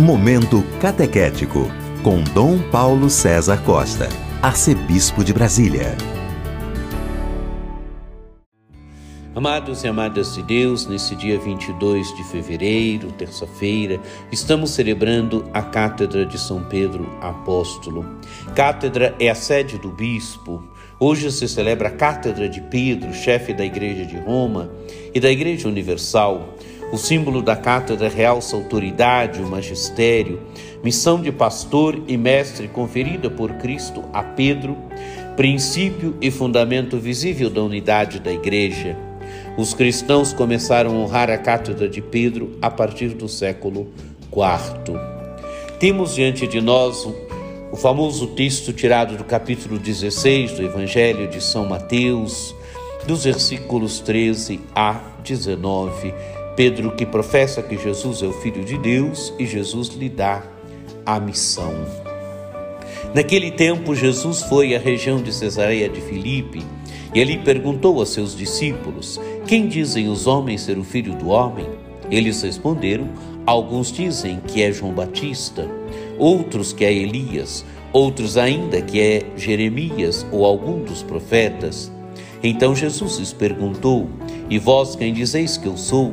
Momento Catequético, com Dom Paulo César Costa, Arcebispo de Brasília. Amados e amadas de Deus, nesse dia 22 de fevereiro, terça-feira, estamos celebrando a Cátedra de São Pedro Apóstolo. Cátedra é a sede do bispo. Hoje se celebra a Cátedra de Pedro, chefe da Igreja de Roma e da Igreja Universal. O símbolo da cátedra realça autoridade, o magistério, missão de pastor e mestre conferida por Cristo a Pedro, princípio e fundamento visível da unidade da igreja. Os cristãos começaram a honrar a cátedra de Pedro a partir do século IV. Temos diante de nós o famoso texto tirado do capítulo 16 do Evangelho de São Mateus, dos versículos 13 a 19 Pedro que professa que Jesus é o Filho de Deus e Jesus lhe dá a missão. Naquele tempo, Jesus foi à região de Cesareia de Filipe e ali perguntou a seus discípulos: Quem dizem os homens ser o filho do homem? Eles responderam: Alguns dizem que é João Batista, outros que é Elias, outros ainda que é Jeremias ou algum dos profetas. Então Jesus lhes perguntou: E vós quem dizeis que eu sou?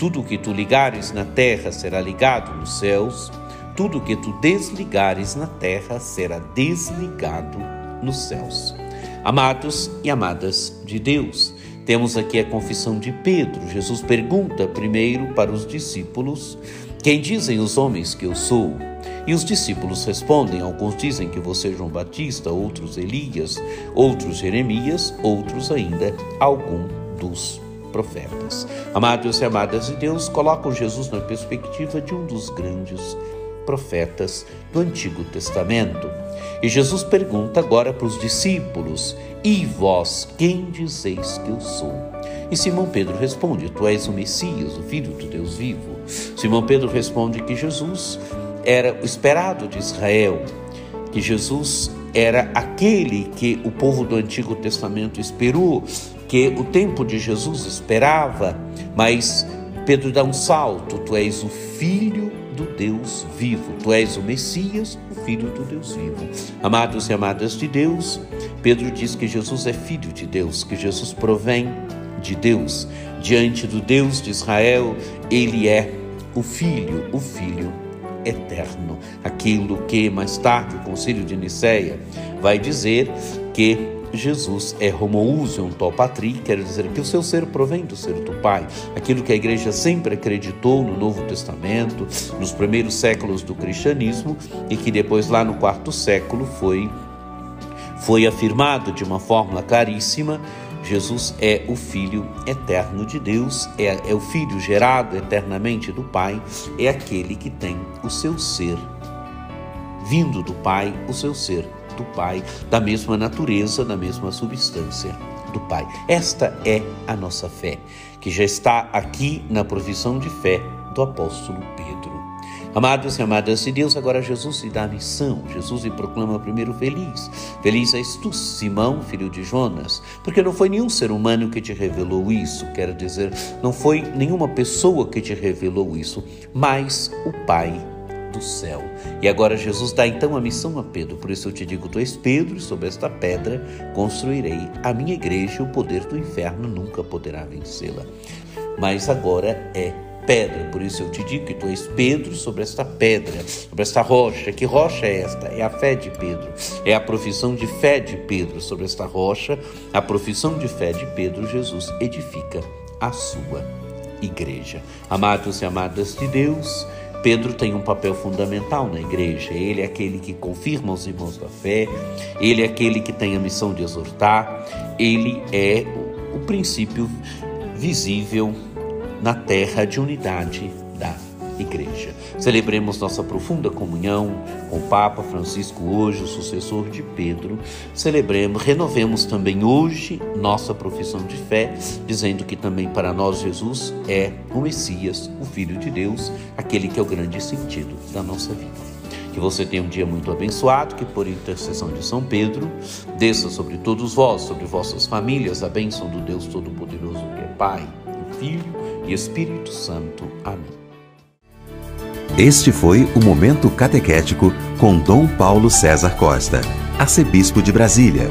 Tudo o que tu ligares na terra será ligado nos céus, tudo o que tu desligares na terra será desligado nos céus. Amados e amadas de Deus, temos aqui a confissão de Pedro. Jesus pergunta primeiro para os discípulos: Quem dizem os homens que eu sou? E os discípulos respondem: Alguns dizem que você é João Batista, outros Elias, outros Jeremias, outros ainda algum dos profetas. Amados e amadas de Deus, colocam Jesus na perspectiva de um dos grandes profetas do Antigo Testamento. E Jesus pergunta agora para os discípulos: E vós, quem dizeis que eu sou? E Simão Pedro responde: Tu és o Messias, o Filho do Deus vivo. Simão Pedro responde que Jesus era o esperado de Israel, que Jesus era aquele que o povo do Antigo Testamento esperou, que o tempo de Jesus esperava, mas Pedro dá um salto: Tu és o filho do Deus vivo, tu és o Messias, o filho do Deus vivo. Amados e amadas de Deus, Pedro diz que Jesus é filho de Deus, que Jesus provém de Deus. Diante do Deus de Israel, ele é o filho, o filho eterno. Aquilo que mais tarde o Concílio de Nicéia vai dizer que Jesus é homoousion to patri, quer dizer que o seu ser provém do ser do Pai. Aquilo que a igreja sempre acreditou no Novo Testamento, nos primeiros séculos do cristianismo e que depois lá no quarto século foi foi afirmado de uma fórmula claríssima Jesus é o Filho eterno de Deus, é, é, o Filho gerado eternamente do Pai, é aquele que tem o seu ser vindo do Pai, o seu ser do Pai, da mesma natureza, da mesma substância do Pai. Esta é a nossa fé, que já está aqui na provisão de fé do apóstolo Pedro. Amados e amadas de Deus, agora Jesus lhe dá a missão. Jesus lhe proclama primeiro feliz. Feliz és tu, Simão, filho de Jonas, porque não foi nenhum ser humano que te revelou isso, quero dizer, não foi nenhuma pessoa que te revelou isso, mas o Pai do céu. E agora Jesus dá então a missão a Pedro. Por isso eu te digo: tu és Pedro, e sobre esta pedra construirei a minha igreja, e o poder do inferno nunca poderá vencê-la. Mas agora é pedra. Por isso eu te digo que tu és Pedro sobre esta pedra, sobre esta rocha. Que rocha é esta? É a fé de Pedro. É a profissão de fé de Pedro sobre esta rocha. A profissão de fé de Pedro, Jesus edifica a sua igreja. Amados e amadas de Deus, Pedro tem um papel fundamental na igreja. Ele é aquele que confirma os irmãos da fé, ele é aquele que tem a missão de exortar, ele é o, princípio visível na terra de unidade da Igreja. Celebremos nossa profunda comunhão com o Papa Francisco hoje, o sucessor de Pedro. Celebremos, renovemos também hoje nossa profissão de fé, dizendo que também para nós Jesus é o Messias, o Filho de Deus, aquele que é o grande sentido da nossa vida. Que você tenha um dia muito abençoado, que por intercessão de São Pedro, desça sobre todos vós, sobre vossas famílias, a bênção do Deus Todo-Poderoso, que é Pai, Filho e Espírito Santo. Amém. Este foi o Momento Catequético com Dom Paulo César Costa, arcebispo de Brasília.